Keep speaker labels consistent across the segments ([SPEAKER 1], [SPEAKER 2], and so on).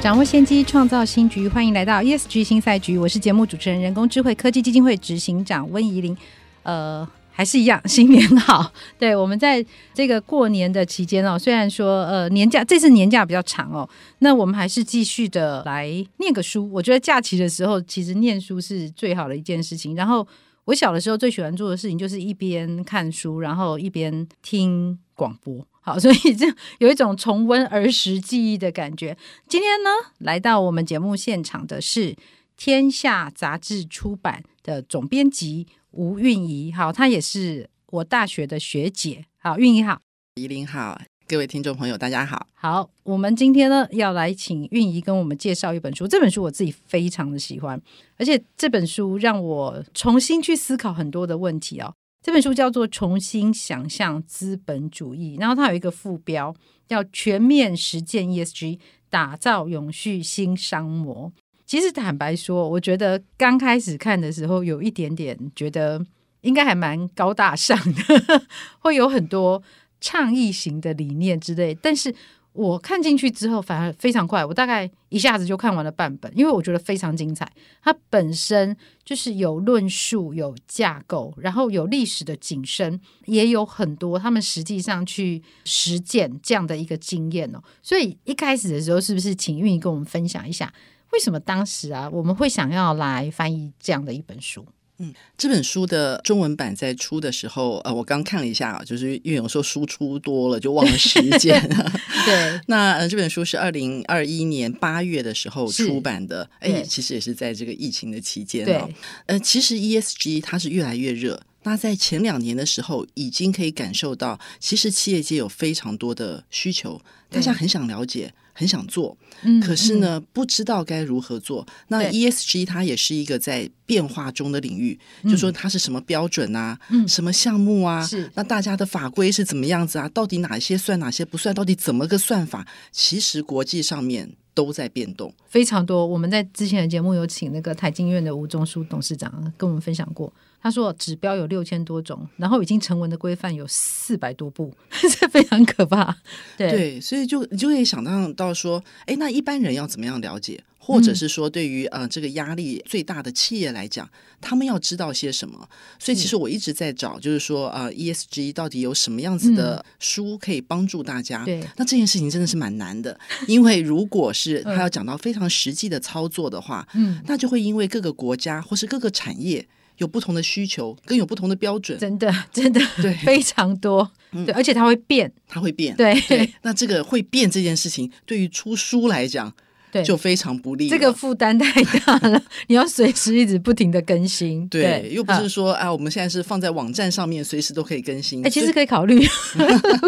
[SPEAKER 1] 掌握先机，创造新局。欢迎来到 ESG 新赛局，我是节目主持人、人工智慧科技基金会执行长温怡玲。呃，还是一样，新年好。对，我们在这个过年的期间哦，虽然说呃年假这次年假比较长哦，那我们还是继续的来念个书。我觉得假期的时候，其实念书是最好的一件事情。然后我小的时候最喜欢做的事情，就是一边看书，然后一边听广播。好，所以这有一种重温儿时记忆的感觉。今天呢，来到我们节目现场的是《天下》杂志出版的总编辑吴韵仪。好，她也是我大学的学姐。好，韵仪好，
[SPEAKER 2] 怡玲好，各位听众朋友大家好。
[SPEAKER 1] 好，我们今天呢要来请韵仪跟我们介绍一本书。这本书我自己非常的喜欢，而且这本书让我重新去思考很多的问题哦。这本书叫做《重新想象资本主义》，然后它有一个副标叫“全面实践 ESG，打造永续新商模”。其实坦白说，我觉得刚开始看的时候，有一点点觉得应该还蛮高大上的，会有很多倡议型的理念之类，但是。我看进去之后，反而非常快，我大概一下子就看完了半本，因为我觉得非常精彩。它本身就是有论述、有架构，然后有历史的景深，也有很多他们实际上去实践这样的一个经验哦。所以一开始的时候，是不是请运营跟我们分享一下，为什么当时啊我们会想要来翻译这样的一本书？
[SPEAKER 2] 嗯，这本书的中文版在出的时候，呃，我刚看了一下，就是因为有时候书出多了就忘了时间。
[SPEAKER 1] 对，
[SPEAKER 2] 那呃，这本书是二零二一年八月的时候出版的，哎，其实也是在这个疫情的期间哦。呃，其实 ESG 它是越来越热。那在前两年的时候，已经可以感受到，其实企业界有非常多的需求，大家很想了解，很想做，嗯，可是呢，不知道该如何做。那 ESG 它也是一个在变化中的领域，就说它是什么标准啊，什么项目啊，是那大家的法规是怎么样子啊？到底哪些算，哪些不算？到底怎么个算法？其实国际上面都在变动，
[SPEAKER 1] 非常多。我们在之前的节目有请那个台经院的吴中书董事长跟我们分享过。他说指标有六千多种，然后已经成文的规范有四百多部，这非常可怕。对，
[SPEAKER 2] 对，所以就你就可以想到到说，哎，那一般人要怎么样了解，或者是说，对于呃这个压力最大的企业来讲，他们要知道些什么？所以其实我一直在找，就是说呃 ESG 到底有什么样子的书可以帮助大家？对，那这件事情真的是蛮难的，因为如果是 他要讲到非常实际的操作的话，嗯，那就会因为各个国家或是各个产业。有不同的需求，跟有不同的标准，
[SPEAKER 1] 真的，真的，对，非常多，对，而且它会变，
[SPEAKER 2] 它会变，
[SPEAKER 1] 对，
[SPEAKER 2] 对，那这个会变这件事情，对于出书来讲。对，就非常不利，
[SPEAKER 1] 这个负担太大了。你要随时一直不停的更新，
[SPEAKER 2] 对，对又不是说啊，我们现在是放在网站上面，随时都可以更新。
[SPEAKER 1] 哎，其实可以考虑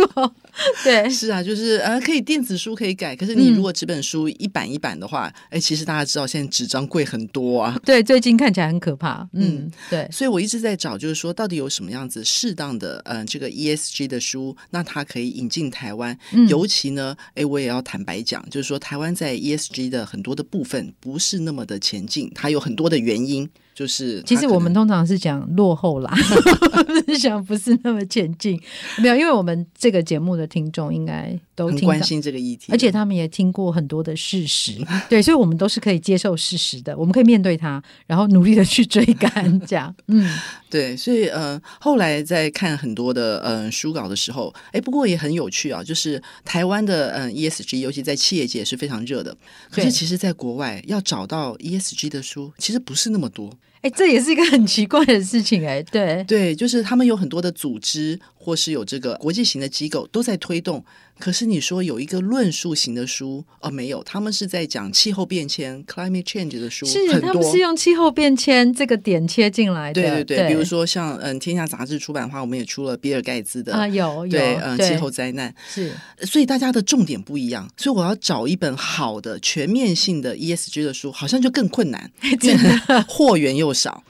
[SPEAKER 1] 对，
[SPEAKER 2] 是啊，就是呃，可以电子书可以改，可是你如果纸本书一版一版的话，哎、嗯，其实大家知道现在纸张贵很多啊。
[SPEAKER 1] 对，最近看起来很可怕。嗯，嗯对，
[SPEAKER 2] 所以我一直在找，就是说到底有什么样子适当的嗯、呃、这个 ESG 的书，那它可以引进台湾。嗯、尤其呢，哎，我也要坦白讲，就是说台湾在 ESG 的很多的部分不是那么的前进，它有很多的原因。就是
[SPEAKER 1] 其实我们通常是讲落后啦，是讲不是那么前进。没有，因为我们这个节目的听众应该都挺
[SPEAKER 2] 关心这个议题，
[SPEAKER 1] 而且他们也听过很多的事实，对，所以我们都是可以接受事实的，我们可以面对它，然后努力的去追赶。这样，嗯，
[SPEAKER 2] 对，所以呃，后来在看很多的呃书稿的时候，哎，不过也很有趣啊，就是台湾的嗯、呃、ESG，尤其在企业界是非常热的，可是其实在国外要找到 ESG 的书，其实不是那么多。
[SPEAKER 1] 哎，这也是一个很奇怪的事情哎，对。
[SPEAKER 2] 对，就是他们有很多的组织或或是有这个国际型的机构都在推动。可是你说有一个论述型的书哦，没有，他们是在讲气候变迁 （climate change） 的书，
[SPEAKER 1] 是他们是用气候变迁这个点切进来的。
[SPEAKER 2] 对对对，
[SPEAKER 1] 对
[SPEAKER 2] 比如说像嗯，天下杂志出版的话，我们也出了比尔盖茨的
[SPEAKER 1] 啊，有有
[SPEAKER 2] 对嗯，气候灾难
[SPEAKER 1] 是，
[SPEAKER 2] 所以大家的重点不一样，所以我要找一本好的全面性的 ESG 的书，好像就更困难，
[SPEAKER 1] 真的
[SPEAKER 2] 货源又少。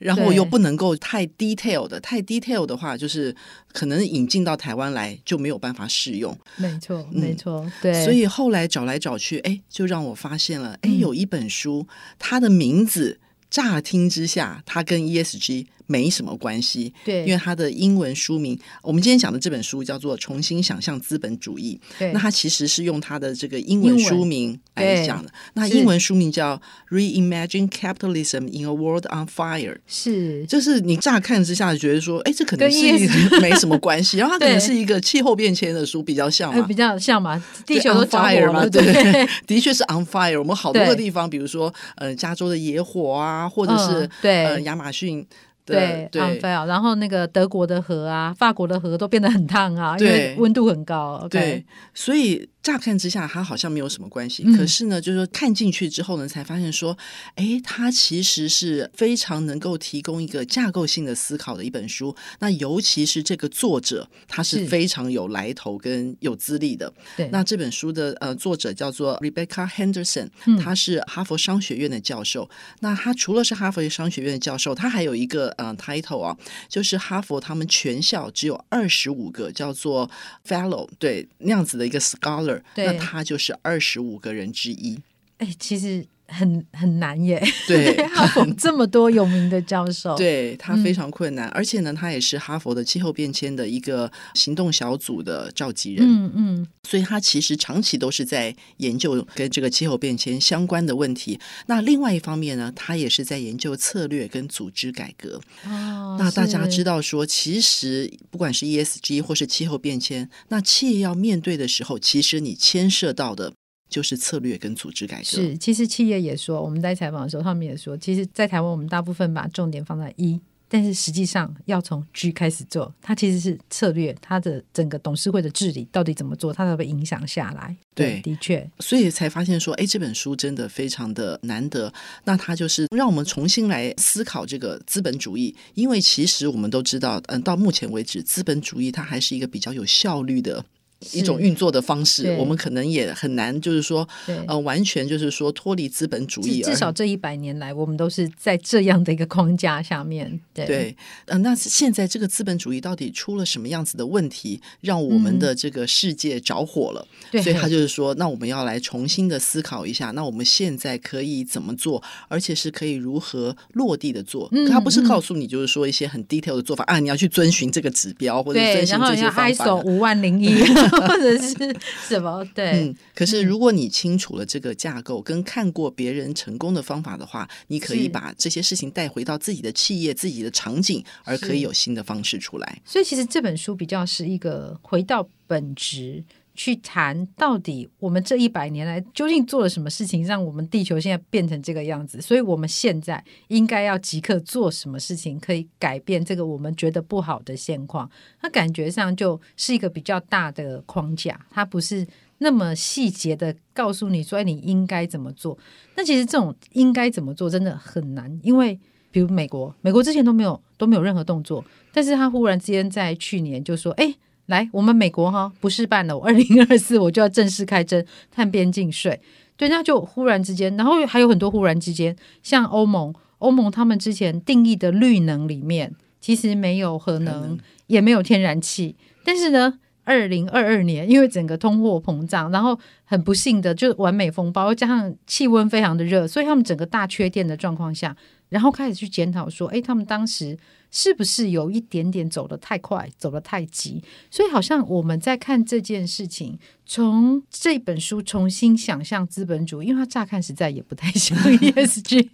[SPEAKER 2] 然后又不能够太 detail 的，太 detail 的话，就是可能引进到台湾来就没有办法适用。
[SPEAKER 1] 没错，没错，对。
[SPEAKER 2] 所以后来找来找去，哎，就让我发现了，哎，有一本书，它的名字乍听之下，它跟 ESG。没什么关系，
[SPEAKER 1] 对，
[SPEAKER 2] 因为它的英文书名，我们今天讲的这本书叫做《重新想象资本主义》，
[SPEAKER 1] 对，
[SPEAKER 2] 那它其实是用它的这个英文书名来讲的。那英文书名叫《Reimagine Capitalism in a World on Fire》，
[SPEAKER 1] 是，
[SPEAKER 2] 就是你乍看之下觉得说，哎，这可能是 没什么关系，然后它可能是一个气候变迁的书，比较像嘛，
[SPEAKER 1] 比较像嘛，地球都着
[SPEAKER 2] 火
[SPEAKER 1] 了，
[SPEAKER 2] 对，的确是 on fire。我们好多个地方，比如说呃，加州的野火啊，或者是
[SPEAKER 1] 对。
[SPEAKER 2] 呃，亚马逊。
[SPEAKER 1] 对，对 unfair, 然后那个德国的河啊，法国的河都变得很烫啊，因为温度很高。
[SPEAKER 2] 对，okay、对，所以乍看之下，它好像没有什么关系。
[SPEAKER 1] 嗯、
[SPEAKER 2] 可是呢，就是说看进去之后呢，才发现说，哎，它其实是非常能够提供一个架构性的思考的一本书。那尤其是这个作者，他是非常有来头跟有资历的。
[SPEAKER 1] 对，
[SPEAKER 2] 那这本书的呃作者叫做 Rebecca Henderson，他是哈佛商学院的教授。嗯、那他除了是哈佛商学院的教授，他还有一个。呃，title 啊，就是哈佛他们全校只有二十五个叫做 fellow，对，那样子的一个 scholar，那他就是二十五个人之一。
[SPEAKER 1] 哎，其实。很很难耶，
[SPEAKER 2] 对，
[SPEAKER 1] 哈佛这么多有名的教授，
[SPEAKER 2] 对他非常困难，嗯、而且呢，他也是哈佛的气候变迁的一个行动小组的召集人，
[SPEAKER 1] 嗯嗯，
[SPEAKER 2] 所以他其实长期都是在研究跟这个气候变迁相关的问题。那另外一方面呢，他也是在研究策略跟组织改革。
[SPEAKER 1] 哦，
[SPEAKER 2] 那大家知道说，其实不管是 ESG 或是气候变迁，那企业要面对的时候，其实你牵涉到的。就是策略跟组织改革。
[SPEAKER 1] 是，其实企业也说，我们在采访的时候，他们也说，其实，在台湾我们大部分把重点放在一，但是实际上要从 G 开始做。它其实是策略，它的整个董事会的治理到底怎么做，它会不会影响下来？对，
[SPEAKER 2] 对，
[SPEAKER 1] 的确，
[SPEAKER 2] 所以才发现说，哎，这本书真的非常的难得。那它就是让我们重新来思考这个资本主义，因为其实我们都知道，嗯，到目前为止，资本主义它还是一个比较有效率的。一种运作的方式，我们可能也很难，就是说，呃，完全就是说脱离资本主义。
[SPEAKER 1] 至少这一百年来，我们都是在这样的一个框架下面。对，
[SPEAKER 2] 对呃，那现在这个资本主义到底出了什么样子的问题，让我们的这个世界着火了？所以他就是说，那我们要来重新的思考一下，那我们现在可以怎么做，而且是可以如何落地的做。嗯、他不是告诉你，就是说一些很 detail 的做法、嗯、啊，你要去遵循这个指标或者遵循这些方法。
[SPEAKER 1] 五万零一。或者是什么？对，
[SPEAKER 2] 嗯，可是如果你清楚了这个架构，跟看过别人成功的方法的话，你可以把这些事情带回到自己的企业、自己的场景，而可以有新的方式出来。
[SPEAKER 1] 所以，其实这本书比较是一个回到本质。去谈到底我们这一百年来究竟做了什么事情，让我们地球现在变成这个样子？所以我们现在应该要即刻做什么事情，可以改变这个我们觉得不好的现况？那感觉上就是一个比较大的框架，它不是那么细节的告诉你说，你应该怎么做？那其实这种应该怎么做真的很难，因为比如美国，美国之前都没有都没有任何动作，但是他忽然之间在去年就说，哎。来，我们美国哈不是办了，我二零二四我就要正式开征碳边境税。对，那就忽然之间，然后还有很多忽然之间，像欧盟，欧盟他们之前定义的绿能里面，其实没有核能，也没有天然气。但是呢，二零二二年因为整个通货膨胀，然后很不幸的就完美风暴，又加上气温非常的热，所以他们整个大缺电的状况下，然后开始去检讨说，哎，他们当时。是不是有一点点走得太快，走得太急？所以好像我们在看这件事情，从这本书重新想象资本主义，因为它乍看实在也不太像 ESG。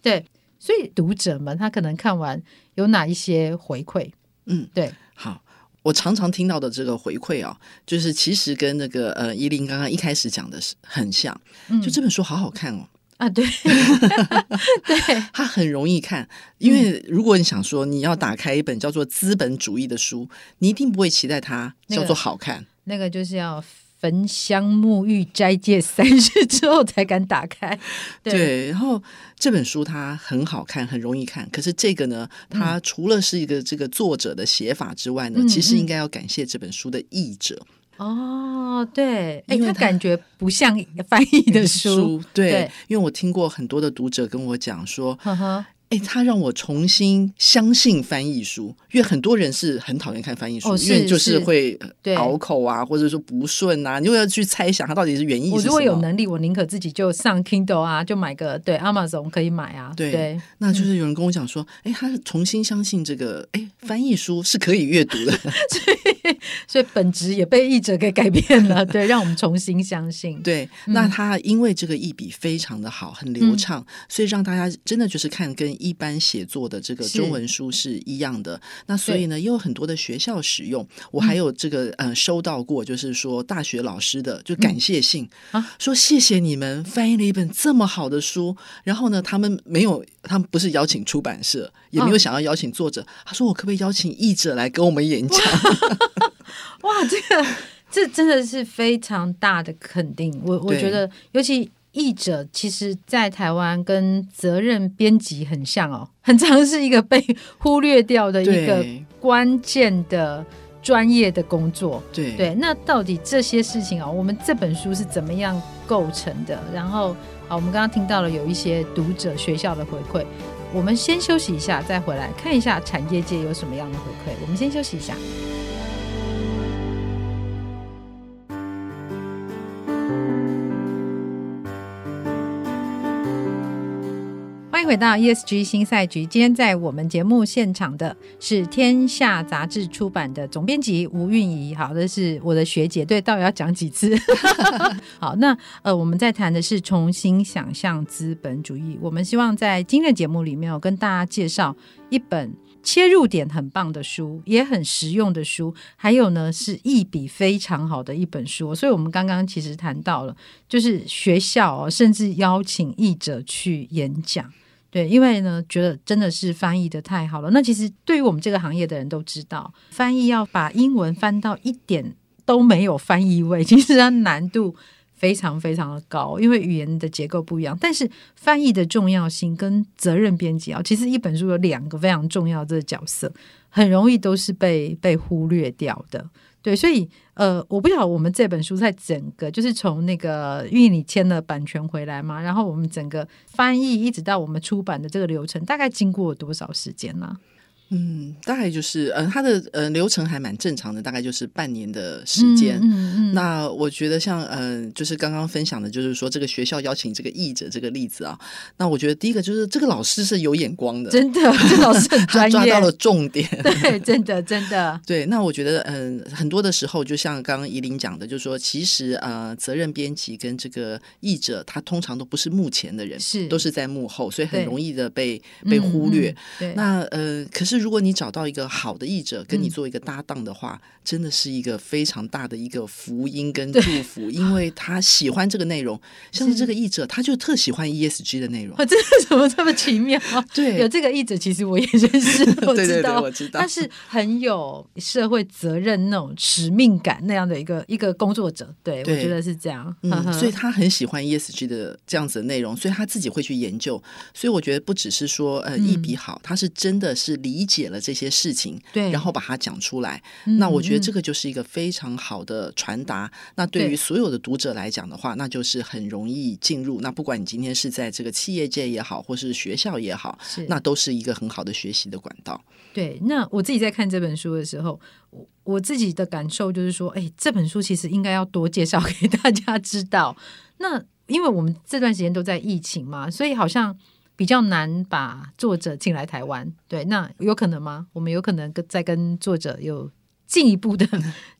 [SPEAKER 1] 对，所以读者们他可能看完有哪一些回馈？
[SPEAKER 2] 嗯，
[SPEAKER 1] 对，
[SPEAKER 2] 好，我常常听到的这个回馈啊，就是其实跟那个呃，依琳刚刚一开始讲的是很像，就这本书好好看哦。
[SPEAKER 1] 啊，对，对，
[SPEAKER 2] 它很容易看。因为如果你想说你要打开一本叫做资本主义的书，你一定不会期待它叫做好看。
[SPEAKER 1] 那个、那个就是要焚香沐浴斋戒三日之后才敢打开。对，
[SPEAKER 2] 对，然后这本书它很好看，很容易看。可是这个呢，它除了是一个这个作者的写法之外呢，嗯、其实应该要感谢这本书的译者。
[SPEAKER 1] 哦，对，哎，他感觉不像翻译的书，书
[SPEAKER 2] 对，对，因为我听过很多的读者跟我讲说。呵呵哎，他让我重新相信翻译书，因为很多人是很讨厌看翻译书，哦、因为就是会拗口啊，或者说不顺啊，你又要去猜想它到底是原意。我
[SPEAKER 1] 如果有能力，我宁可自己就上 Kindle 啊，就买个对 Amazon 可以买啊。
[SPEAKER 2] 对，
[SPEAKER 1] 对
[SPEAKER 2] 那就是有人跟我讲说，哎、嗯，他重新相信这个，哎，翻译书是可以阅读的，
[SPEAKER 1] 所以所以本质也被译者给改变了。对，让我们重新相信。
[SPEAKER 2] 对，那他因为这个译笔非常的好，很流畅，嗯、所以让大家真的就是看跟。一般写作的这个中文书是一样的，那所以呢，也有很多的学校使用。我还有这个嗯、呃，收到过，就是说大学老师的就感谢信、嗯、啊，说谢谢你们翻译了一本这么好的书。然后呢，他们没有，他们不是邀请出版社，也没有想要邀请作者。啊、他说：“我可不可以邀请译者来跟我们演讲？”
[SPEAKER 1] 哇，哇，这个这真的是非常大的肯定。我我觉得，尤其。译者其实，在台湾跟责任编辑很像哦，很常是一个被忽略掉的一个关键的专业的工作。
[SPEAKER 2] 对
[SPEAKER 1] 对，那到底这些事情啊，我们这本书是怎么样构成的？然后啊，我们刚刚听到了有一些读者学校的回馈，我们先休息一下，再回来看一下产业界有什么样的回馈。我们先休息一下。回到 ESG 新赛局。今天在我们节目现场的是天下杂志出版的总编辑吴韵仪。好的，是我的学姐。对，到底要讲几次？好，那呃，我们在谈的是重新想象资本主义。我们希望在今天的节目里面，我跟大家介绍一本切入点很棒的书，也很实用的书。还有呢，是一笔非常好的一本书。所以，我们刚刚其实谈到了，就是学校哦，甚至邀请译者去演讲。对，因为呢，觉得真的是翻译得太好了。那其实对于我们这个行业的人都知道，翻译要把英文翻到一点都没有翻译味，其实它难度非常非常的高，因为语言的结构不一样。但是翻译的重要性跟责任编辑啊，其实一本书有两个非常重要的角色，很容易都是被被忽略掉的。对，所以呃，我不晓得我们这本书在整个就是从那个，因为你签了版权回来嘛，然后我们整个翻译一直到我们出版的这个流程，大概经过多少时间呢？
[SPEAKER 2] 嗯，大概就是，呃，它的呃流程还蛮正常的，大概就是半年的时间。嗯嗯，嗯。那我觉得像，嗯、呃，就是刚刚分享的，就是说这个学校邀请这个译者这个例子啊，那我觉得第一个就是这个老师是有眼光的，
[SPEAKER 1] 真的，这个老师很专业，
[SPEAKER 2] 抓到了重点。
[SPEAKER 1] 对，真的，真的。
[SPEAKER 2] 对，那我觉得，嗯、呃，很多的时候，就像刚刚怡琳讲的，就是说，其实呃，责任编辑跟这个译者，他通常都不是幕前的人，是都是在幕后，所以很容易的被被忽略。嗯嗯、对，那呃，可是。如果你找到一个好的译者跟你做一个搭档的话，嗯，真的是一个非常大的一个福音跟 祝福，因为他喜欢这个内容。像是这个译者，他就特喜欢 ESG 的内容。这
[SPEAKER 1] 怎么这么奇妙？对，有这个译者，其实我也认识，我知道，对对对，我知道，他是很有社会责任那种使命感那样的一个一个工作者。对，对我觉得是这样，
[SPEAKER 2] 嗯，所以他很喜欢 ESG 的这样子的内容，所以他自己会去研究。所以我觉得不只是说呃译笔好，他是真的是理。解了这些事情，对，然后把它讲出来，嗯，那我觉得这个就是一个非常好的传达。嗯，那对于所有的读者来讲的话，那就是很容易进入。那不管你今天是在这个企业界也好，或是学校也好，那都是一个很好的学习的管道。
[SPEAKER 1] 对，那我自己在看这本书的时候，我我自己的感受就是说，哎，这本书其实应该要多介绍 给大家知道。那因为我们这段时间都在疫情嘛，所以好像。比较难把作者请来台湾，对，那有可能吗？我们有可能跟再跟作者有进一步的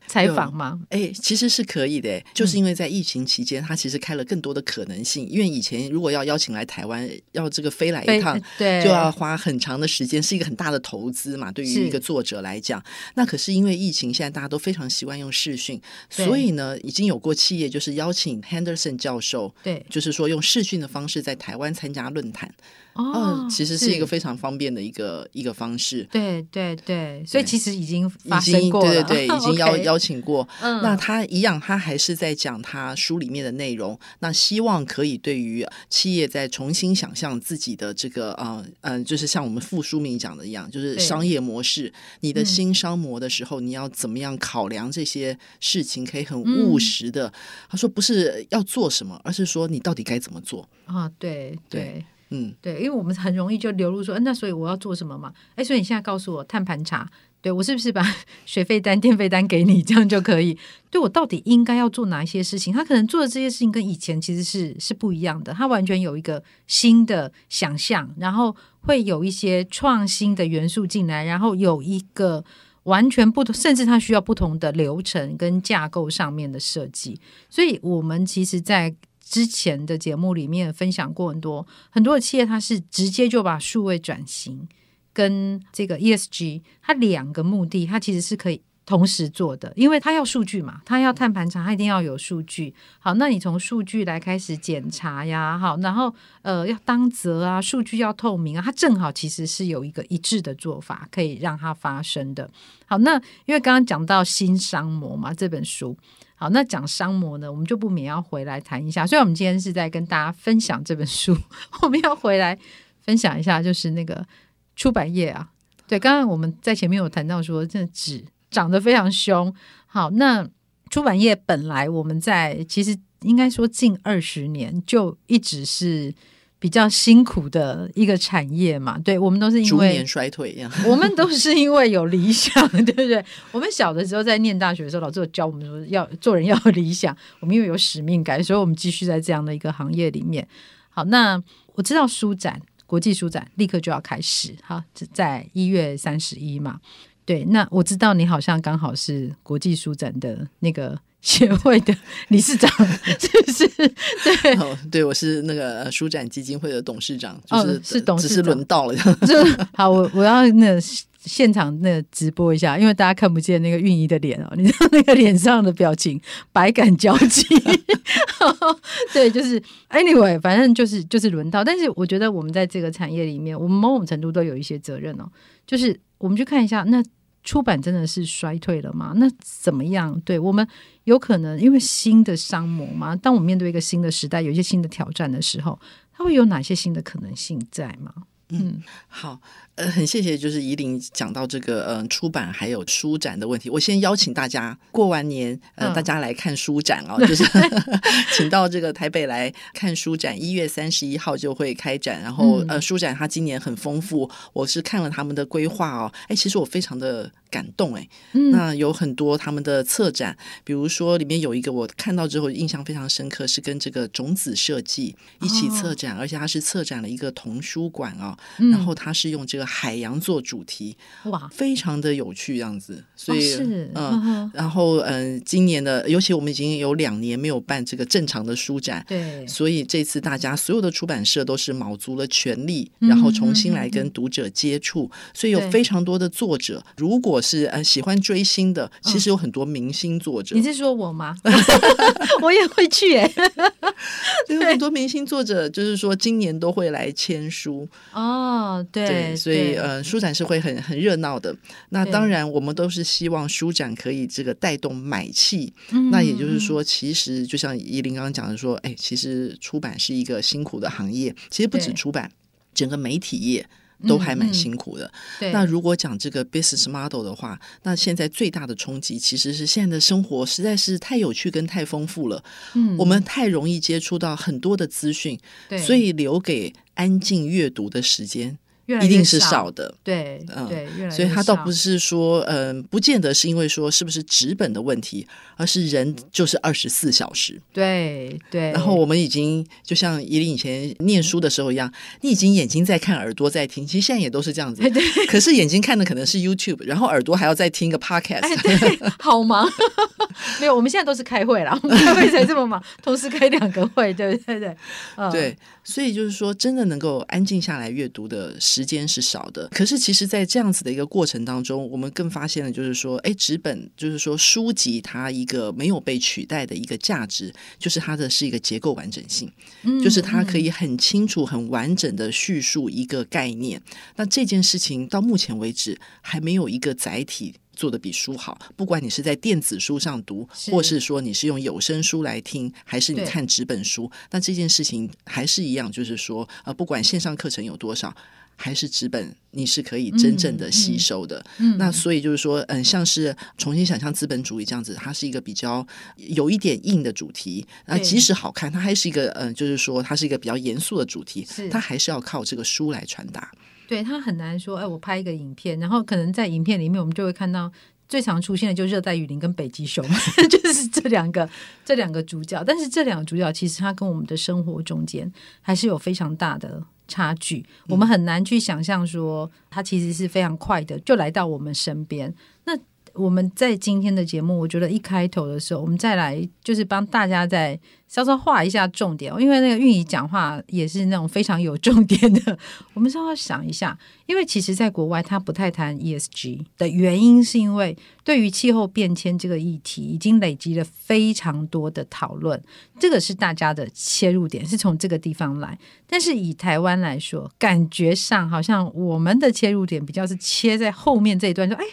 [SPEAKER 1] 采访吗？
[SPEAKER 2] 哎，其实是可以的，就是因为在疫情期间，他其实开了更多的可能性。因为以前如果要邀请来台湾，要这个飞来一趟，
[SPEAKER 1] 对，
[SPEAKER 2] 就要花很长的时间，是一个很大的投资嘛。对于一个作者来讲，那可是因为疫情，现在大家都非常习惯用视讯，所以呢，已经有过企业就是邀请 Henderson 教授，
[SPEAKER 1] 对，
[SPEAKER 2] 就是说用视讯的方式在台湾参加论坛。
[SPEAKER 1] 哦，
[SPEAKER 2] 其实是一个非常方便的一个一个方式。
[SPEAKER 1] 对对对，所以其实已经发生过
[SPEAKER 2] 了，对对对，已经邀 邀请过。
[SPEAKER 1] 嗯，
[SPEAKER 2] 那他一样，他还是在讲他书里面的内容。那希望可以对于企业在重新想象自己的这个，呃嗯，就是像我们副书明讲的一样，就是商业模式。你的新商模的时候，你要怎么样考量这些事情，可以很务实的。他说不是要做什么，而是说你到底该怎么做
[SPEAKER 1] 啊？对对。
[SPEAKER 2] 嗯，
[SPEAKER 1] 对，因为我们很容易就流露说，嗯，那所以我要做什么嘛？哎，所以你现在告诉我，碳盘查，对我是不是把 学费单、电费单给你，这样就可以？对我到底应该要做哪一些事情？他可能做的这些事情跟以前其实是是不一样的，他完全有一个新的想象，然后会有一些创新的元素进来，然后有一个完全不同，甚至他需要不同的流程跟架构上面的设计。所以，我们其实，在之前的节目里面分享过很多很多的企业，它是直接就把数位转型跟这个 ESG，它两个目的，它其实是可以同时做的，因为它要数据嘛，它要碳盘查，它一定要有数据。好，那你从数据来开始检查呀，好，然后呃要当责啊，数据要透明啊，它正好其实是有一个一致的做法可以让它发生的。好，那因为刚刚讲到新商模嘛，这本书。好，那讲商模呢，我们就不免要回来谈一下。虽然我们今天是在跟大家分享这本书，我们要回来分享一下，就是那个出版业啊。对，刚刚我们在前面有谈到说，这纸涨得非常凶。好，那出版业本来我们在其实应该说近二十年就一直是。比较辛苦的一个产业嘛，对，我们都是因为逐
[SPEAKER 2] 年衰退一样，
[SPEAKER 1] 我们都是因为有理想，对不对？我们小的时候在念大学的时候，老师有教我们说要做人要有理想，我们因为有使命感，所以我们继续在这样的一个行业里面。好，那我知道书展，国际书展立刻就要开始，好，在一月三十一嘛，对，那我知道你好像刚好是国际书展的那个。协会的 理事长 是不是？对，
[SPEAKER 2] 哦，对，我是那个书展基金会的董事长，就是、
[SPEAKER 1] 哦、是董事长，
[SPEAKER 2] 只是轮到了。
[SPEAKER 1] 就好，我我要那个现场那直播一下，因为大家看不见那个韵仪的脸哦，你知道那个脸上的表情百感交集。对，就是 anyway，反正就是就是轮到。但是我觉得我们在这个产业里面，我们某种程度都有一些责任哦。就是我们去看一下那。出版真的是衰退了吗？那怎么样？对，我们有可能因为新的商模嘛？当我们面对一个新的时代，有一些新的挑战的时候，它会有哪些新的可能性在吗？
[SPEAKER 2] 嗯，好。呃，很谢谢，就是怡玲讲到这个呃出版还有书展的问题。我先邀请大家过完年，呃，大家来看书展哦，就是 请到这个台北来看书展，一月三十一号就会开展。然后呃，书展它今年很丰富，我是看了他们的规划哦，哎，其实我非常的感动哎。那有很多他们的策展，比如说里面有一个我看到之后印象非常深刻，是跟这个种子设计一起策展，而且他是策展了一个童书馆哦，然后他是用这个。海洋做主题哇，非常的有趣样子，所以、嗯，然后嗯、呃，今年的尤其我们已经有两年没有办这个正常的书展，
[SPEAKER 1] 对，
[SPEAKER 2] 所以这次大家所有的出版社都是卯足了全力，然后重新来跟读者接触，嗯、所以有非常多的作者。如果是呃喜欢追星的，其实有很多明星作者。
[SPEAKER 1] 你是说我吗？我也会去哎，
[SPEAKER 2] 有很多明星作者，就是说今年都会来签书
[SPEAKER 1] 哦，对，
[SPEAKER 2] 对所以。呃，书展是会很很热闹的。那当然，我们都是希望书展可以这个带动买气。那也就是说，其实就像依林刚刚讲的说，哎，其实出版是一个辛苦的行业。其实不止出版，整个媒体业都还蛮辛苦的。嗯嗯、那如果讲这个 business model 的话，那现在最大的冲击其实是现在的生活实在是太有趣跟太丰富了。嗯，我们太容易接触到很多的资讯，所以留给安静阅读的时间。
[SPEAKER 1] 越来越
[SPEAKER 2] 一定是少的。
[SPEAKER 1] 对，嗯，对，越来越少。
[SPEAKER 2] 所以他倒不是说，嗯、呃，不见得是因为说是不是纸本的问题，而是人就是二十四小时。
[SPEAKER 1] 对对。
[SPEAKER 2] 然后我们已经就像宜玲以前念书的时候一样，你已经眼睛在看，耳朵在听。其实现在也都是这样子。对。可是眼睛看的可能是 YouTube，然后耳朵还要再听一个 Podcast。
[SPEAKER 1] 哎，对，好忙。没有，我们现在都是开会啦，我们开会才这么忙，同时开两个会，对对？对。嗯、
[SPEAKER 2] 对。所以就是说，真的能够安静下来阅读的时间是少的。可是，其实，在这样子的一个过程当中，我们更发现了，就是说，哎，纸本就是说书籍它一个没有被取代的一个价值，就是它的是一个结构完整性，嗯，就是它可以很清楚、很完整的叙述一个概念。那这件事情到目前为止还没有一个载体。做的比书好，不管你是在电子书上读，是或是说你是用有声书来听，还是你看纸本书，那这件事情还是一样，就是说，呃，不管线上课程有多少，还是纸本你是可以真正的吸收的。嗯嗯、那所以就是说，嗯，像是重新想象资本主义这样子，它是一个比较有一点硬的主题。那即使好看，它还是一个，嗯，就是说，它是一个比较严肃的主题，是它还是要靠这个书来传达。
[SPEAKER 1] 对，他很难说，哎，我拍一个影片，然后可能在影片里面，我们就会看到最常出现的就热带雨林跟北极熊，就是这两个这两个主角。但是这两个主角其实它跟我们的生活中间还是有非常大的差距，我们很难去想象说它其实是非常快的就来到我们身边。那我们在今天的节目，我觉得一开头的时候，我们再来就是帮大家再稍稍画一下重点，因为那个韵仪讲话也是那种非常有重点的。我们稍稍想一下，因为其实在国外他不太谈 ESG 的原因，是因为对于气候变迁这个议题已经累积了非常多的讨论，这个是大家的切入点，是从这个地方来。但是以台湾来说，感觉上好像我们的切入点比较是切在后面这一段，说哎。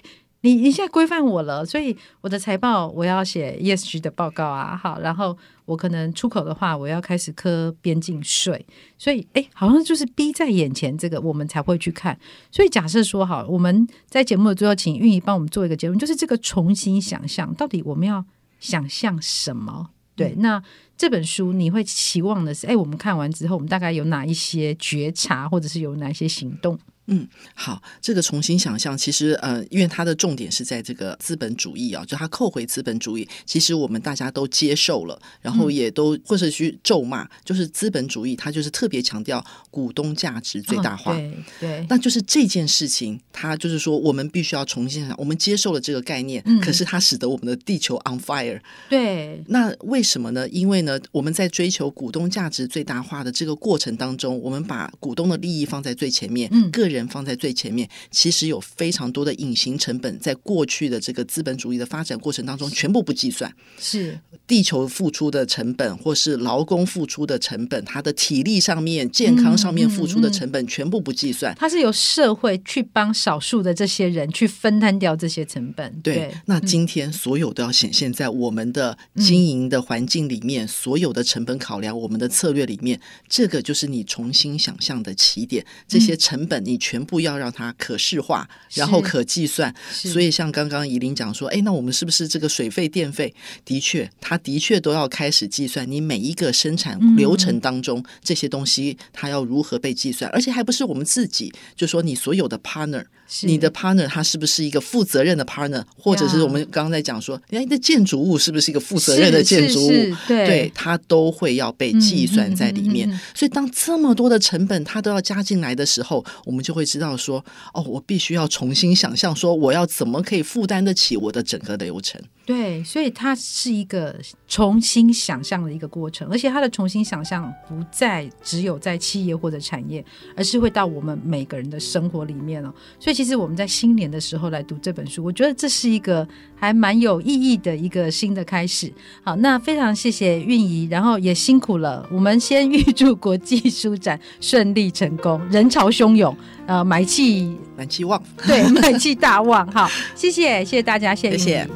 [SPEAKER 1] 你你现在规范我了，所以我的财报我要写 ESG 的报告啊，好，然后我可能出口的话，我要开始磕边境税，所以哎，好像就是逼在眼前，这个我们才会去看。所以假设说好，我们在节目的最后，请运营帮我们做一个结论，就是这个重新想象，到底我们要想象什么？对，那这本书你会期望的是，哎，我们看完之后，我们大概有哪一些觉察，或者是有哪一些行动？
[SPEAKER 2] 嗯，好，这个重新想象，其实呃，因为它的重点是在这个资本主义啊，就它扣回资本主义，其实我们大家都接受了，然后也都、嗯、或者去咒骂，就是资本主义，它就是特别强调股东价值最大化，哦、对，对，那就是这件事情，它就是说我们必须要重新想，我们接受了这个概念，嗯、可是它使得我们的地球 on fire，
[SPEAKER 1] 对，
[SPEAKER 2] 那为什么呢？因为呢，我们在追求股东价值最大化的这个过程当中，我们把股东的利益放在最前面，嗯，个人。人放在最前面，其实有非常多的隐形成本，在过去的这个资本主义的发展过程当中，全部不计算。
[SPEAKER 1] 是
[SPEAKER 2] 地球付出的成本，或是劳工付出的成本，他的体力上面、健康上面付出的成本，嗯嗯嗯、全部不计算。
[SPEAKER 1] 它是由社会去帮少数的这些人去分摊掉这些成本。
[SPEAKER 2] 对，对那今天所有都要显现在我们的经营的环境里面，嗯、所有的成本考量，我们的策略里面，这个就是你重新想象的起点。这些成本你。全部要让它可视化，然后可计算。所以像刚刚怡琳讲说，哎，那我们是不是这个水费、电费？的确，它的确都要开始计算。你每一个生产流程当中，嗯、这些东西它要如何被计算？而且还不是我们自己，就说你所有的 partner，你的 partner 他是不是一个负责任的 partner？或者是我们刚刚在讲说，你的建筑物是不是一个负责任的建筑物？对，对，它都会要被计算在里面。嗯嗯嗯嗯、所以当这么多的成本它都要加进来的时候，我们就会知道说，哦，我必须要重新想象，说我要怎么可以负担得起我的整个流程。
[SPEAKER 1] 对，所以它是一个重新想象的一个过程，而且它的重新想象不再只有在企业或者产业，而是会到我们每个人的生活里面哦。所以其实我们在新年的时候来读这本书，我觉得这是一个还蛮有意义的一个新的开始。好，那非常谢谢韵怡，然后也辛苦了。我们先预祝国际书展顺利成功，人潮汹涌，呃，买气
[SPEAKER 2] 买气旺，
[SPEAKER 1] 对，买气大旺。好，谢谢，谢谢大家，谢谢。谢谢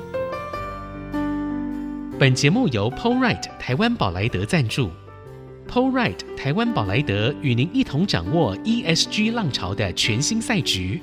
[SPEAKER 3] 本节目由 PowerRight 台湾宝莱德赞助，PowerRight 台湾宝莱德与您一同掌握 ESG 浪潮的全新赛局。